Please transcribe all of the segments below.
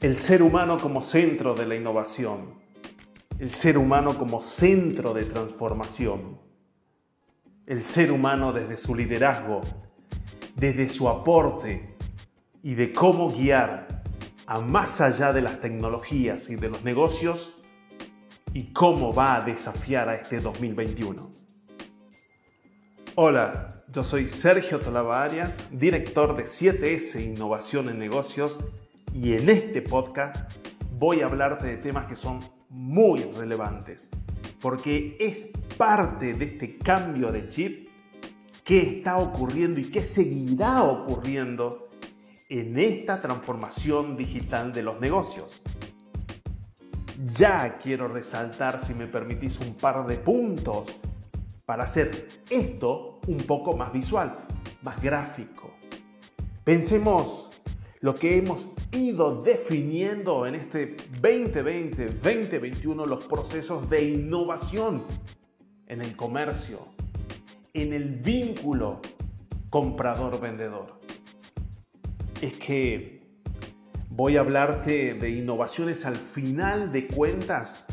el ser humano como centro de la innovación, el ser humano como centro de transformación, el ser humano desde su liderazgo, desde su aporte y de cómo guiar a más allá de las tecnologías y de los negocios y cómo va a desafiar a este 2021. Hola, yo soy Sergio Tolava Arias, director de 7S Innovación en Negocios y en este podcast voy a hablarte de temas que son muy relevantes, porque es parte de este cambio de chip que está ocurriendo y que seguirá ocurriendo en esta transformación digital de los negocios. Ya quiero resaltar, si me permitís, un par de puntos para hacer esto un poco más visual, más gráfico. Pensemos lo que hemos ido definiendo en este 2020-2021 los procesos de innovación en el comercio, en el vínculo comprador-vendedor. Es que voy a hablarte de innovaciones al final de cuentas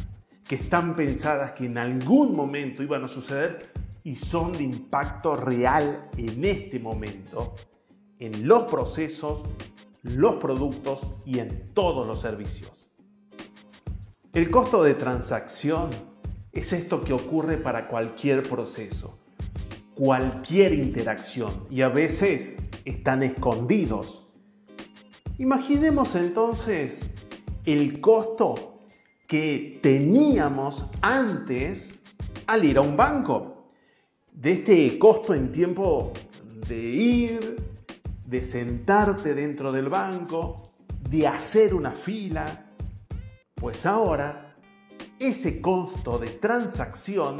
que están pensadas que en algún momento iban a suceder y son de impacto real en este momento en los procesos los productos y en todos los servicios. El costo de transacción es esto que ocurre para cualquier proceso, cualquier interacción y a veces están escondidos. Imaginemos entonces el costo que teníamos antes al ir a un banco. De este costo en tiempo de ir, de sentarte dentro del banco, de hacer una fila, pues ahora ese costo de transacción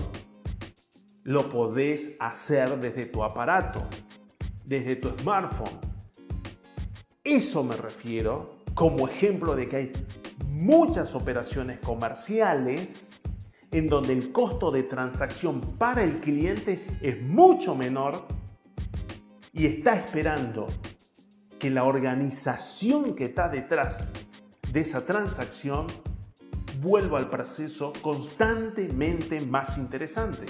lo podés hacer desde tu aparato, desde tu smartphone. Eso me refiero como ejemplo de que hay muchas operaciones comerciales en donde el costo de transacción para el cliente es mucho menor y está esperando que la organización que está detrás de esa transacción vuelva al proceso constantemente más interesante.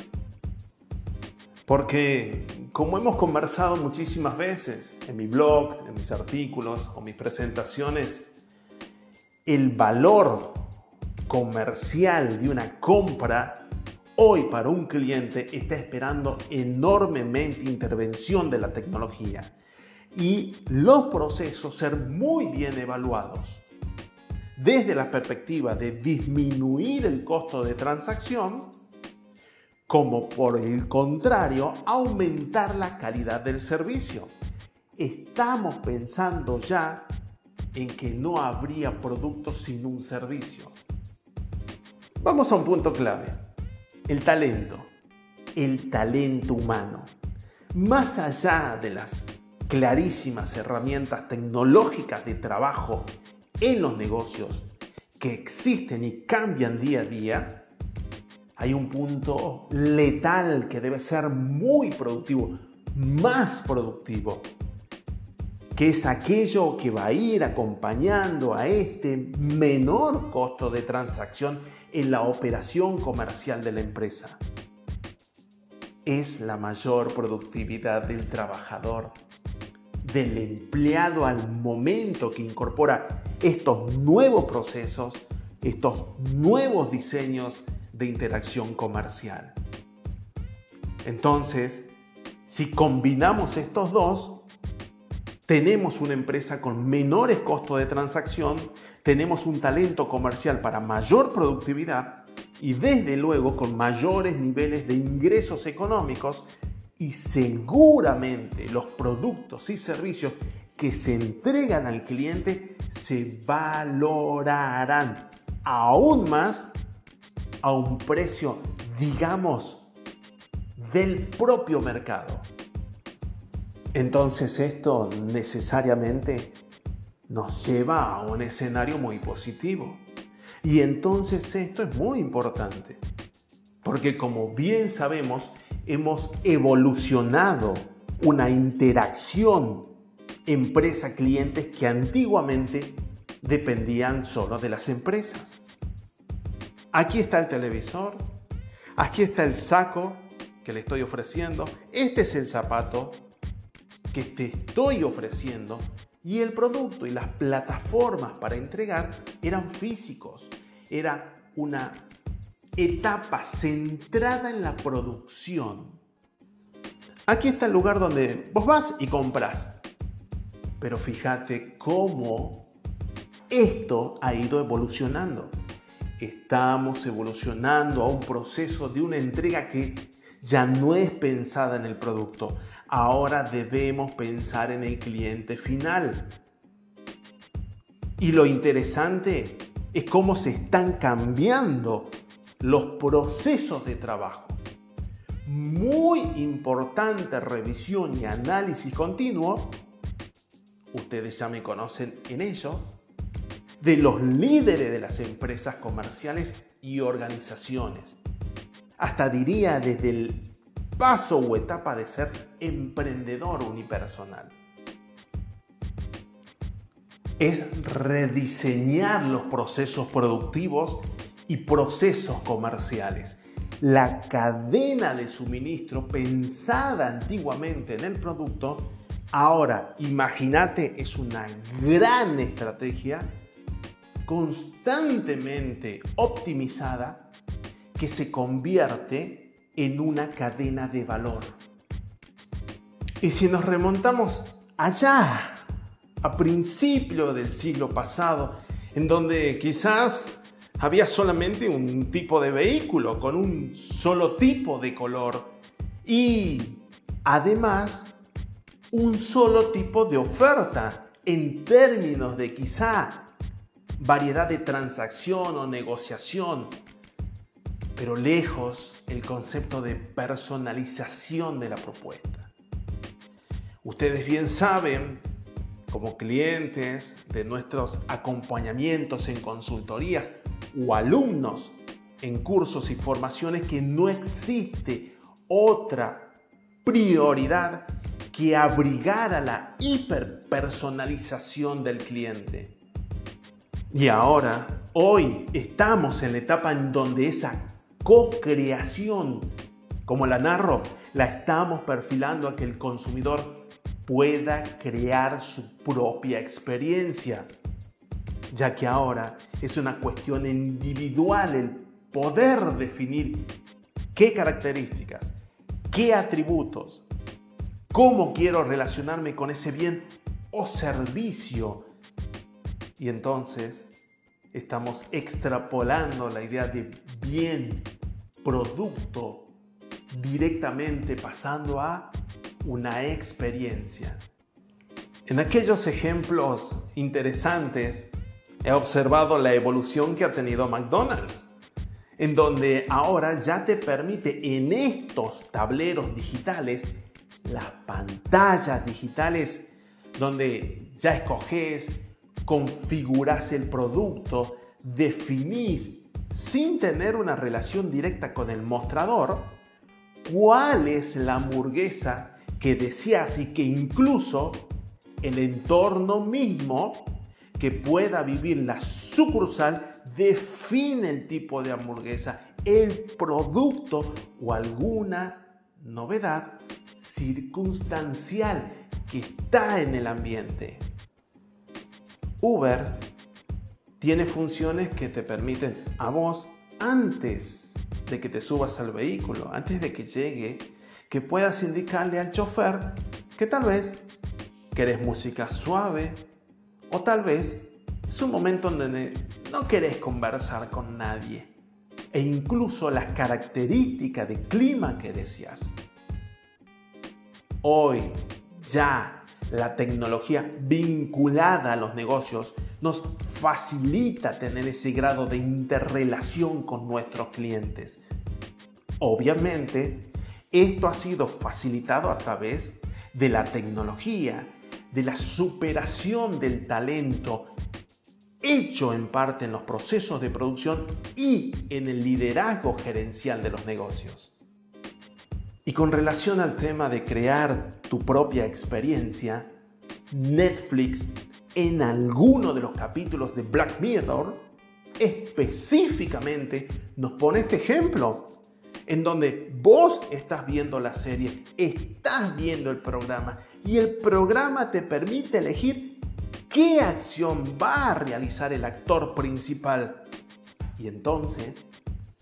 Porque, como hemos conversado muchísimas veces en mi blog, en mis artículos o mis presentaciones, el valor comercial de una compra hoy para un cliente está esperando enormemente intervención de la tecnología y los procesos ser muy bien evaluados desde la perspectiva de disminuir el costo de transacción, como por el contrario aumentar la calidad del servicio. Estamos pensando ya en que no habría productos sin un servicio. Vamos a un punto clave. El talento, el talento humano. Más allá de las clarísimas herramientas tecnológicas de trabajo en los negocios que existen y cambian día a día, hay un punto letal que debe ser muy productivo, más productivo, que es aquello que va a ir acompañando a este menor costo de transacción en la operación comercial de la empresa. Es la mayor productividad del trabajador, del empleado al momento que incorpora estos nuevos procesos, estos nuevos diseños de interacción comercial. Entonces, si combinamos estos dos, tenemos una empresa con menores costos de transacción, tenemos un talento comercial para mayor productividad y desde luego con mayores niveles de ingresos económicos y seguramente los productos y servicios que se entregan al cliente se valorarán aún más a un precio, digamos, del propio mercado. Entonces esto necesariamente nos lleva a un escenario muy positivo. Y entonces esto es muy importante, porque como bien sabemos, hemos evolucionado una interacción empresa-clientes que antiguamente dependían solo de las empresas. Aquí está el televisor, aquí está el saco que le estoy ofreciendo, este es el zapato que te estoy ofreciendo y el producto y las plataformas para entregar eran físicos. Era una etapa centrada en la producción. Aquí está el lugar donde vos vas y compras. Pero fíjate cómo esto ha ido evolucionando. Estamos evolucionando a un proceso de una entrega que ya no es pensada en el producto. Ahora debemos pensar en el cliente final. Y lo interesante es cómo se están cambiando los procesos de trabajo. Muy importante revisión y análisis continuo, ustedes ya me conocen en ello, de los líderes de las empresas comerciales y organizaciones. Hasta diría desde el paso o etapa de ser emprendedor unipersonal. Es rediseñar los procesos productivos y procesos comerciales. La cadena de suministro pensada antiguamente en el producto, ahora imagínate, es una gran estrategia constantemente optimizada que se convierte en una cadena de valor. Y si nos remontamos allá, a principios del siglo pasado, en donde quizás había solamente un tipo de vehículo con un solo tipo de color y además un solo tipo de oferta en términos de quizá variedad de transacción o negociación, pero lejos el concepto de personalización de la propuesta. Ustedes bien saben, como clientes de nuestros acompañamientos en consultorías, o alumnos en cursos y formaciones que no existe otra prioridad que abrigar a la hiperpersonalización del cliente. Y ahora, hoy estamos en la etapa en donde esa co-creación, como la narro, la estamos perfilando a que el consumidor pueda crear su propia experiencia ya que ahora es una cuestión individual el poder definir qué características, qué atributos, cómo quiero relacionarme con ese bien o servicio. Y entonces estamos extrapolando la idea de bien, producto, directamente pasando a una experiencia. En aquellos ejemplos interesantes he observado la evolución que ha tenido McDonald's, en donde ahora ya te permite en estos tableros digitales, las pantallas digitales, donde ya escoges, configuras el producto, definís sin tener una relación directa con el mostrador, cuál es la hamburguesa que deseas y que incluso el entorno mismo que pueda vivir la sucursal define el tipo de hamburguesa, el producto o alguna novedad circunstancial que está en el ambiente. Uber tiene funciones que te permiten a vos, antes de que te subas al vehículo, antes de que llegue, que puedas indicarle al chofer que tal vez querés música suave, o tal vez es un momento en donde no querés conversar con nadie. E incluso las características de clima que deseas. Hoy ya la tecnología vinculada a los negocios nos facilita tener ese grado de interrelación con nuestros clientes. Obviamente, esto ha sido facilitado a través de la tecnología de la superación del talento hecho en parte en los procesos de producción y en el liderazgo gerencial de los negocios. Y con relación al tema de crear tu propia experiencia, Netflix en alguno de los capítulos de Black Mirror, específicamente nos pone este ejemplo, en donde vos estás viendo la serie, estás viendo el programa y el programa te permite elegir qué acción va a realizar el actor principal. Y entonces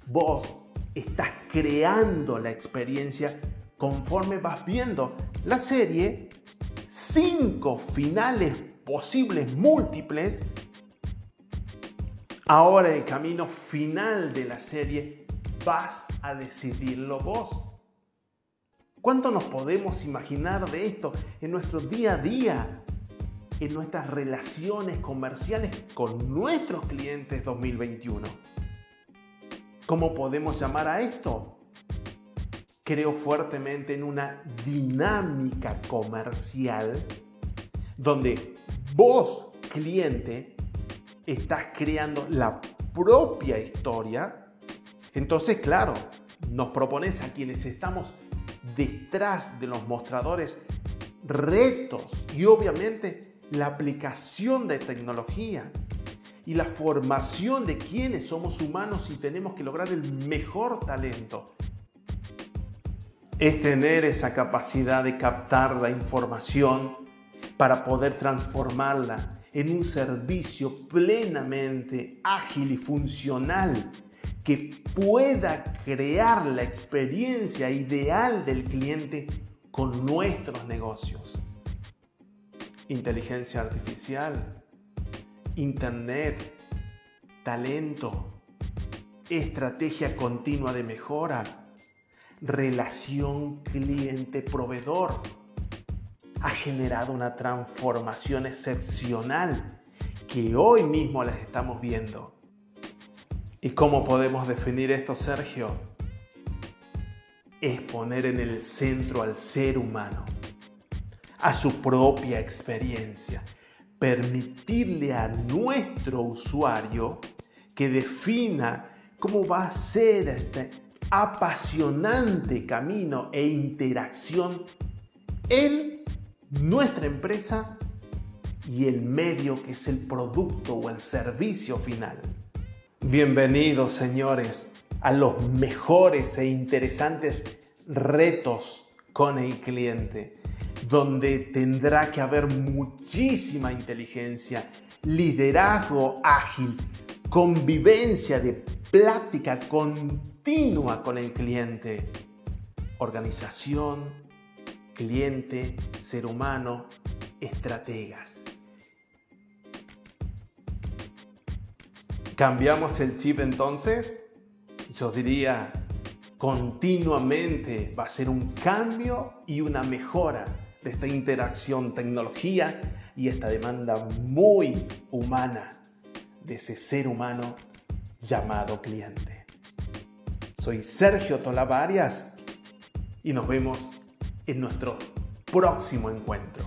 vos estás creando la experiencia conforme vas viendo la serie, cinco finales posibles múltiples. Ahora el camino final de la serie vas a decidirlo vos. ¿Cuánto nos podemos imaginar de esto en nuestro día a día? En nuestras relaciones comerciales con nuestros clientes 2021. ¿Cómo podemos llamar a esto? Creo fuertemente en una dinámica comercial donde vos, cliente, estás creando la propia historia. Entonces, claro, nos propones a quienes estamos detrás de los mostradores retos y obviamente la aplicación de tecnología y la formación de quienes somos humanos y tenemos que lograr el mejor talento. Es tener esa capacidad de captar la información para poder transformarla en un servicio plenamente ágil y funcional que pueda crear la experiencia ideal del cliente con nuestros negocios. Inteligencia artificial, Internet, talento, estrategia continua de mejora, relación cliente-proveedor. Ha generado una transformación excepcional que hoy mismo las estamos viendo. ¿Y cómo podemos definir esto, Sergio? Es poner en el centro al ser humano, a su propia experiencia, permitirle a nuestro usuario que defina cómo va a ser este apasionante camino e interacción en nuestra empresa y el medio que es el producto o el servicio final. Bienvenidos, señores, a los mejores e interesantes retos con el cliente, donde tendrá que haber muchísima inteligencia, liderazgo ágil, convivencia de plática continua con el cliente, organización, cliente, ser humano, estrategas. ¿Cambiamos el chip entonces? Yo diría, continuamente va a ser un cambio y una mejora de esta interacción tecnología y esta demanda muy humana de ese ser humano llamado cliente. Soy Sergio Tolava Arias y nos vemos en nuestro próximo encuentro.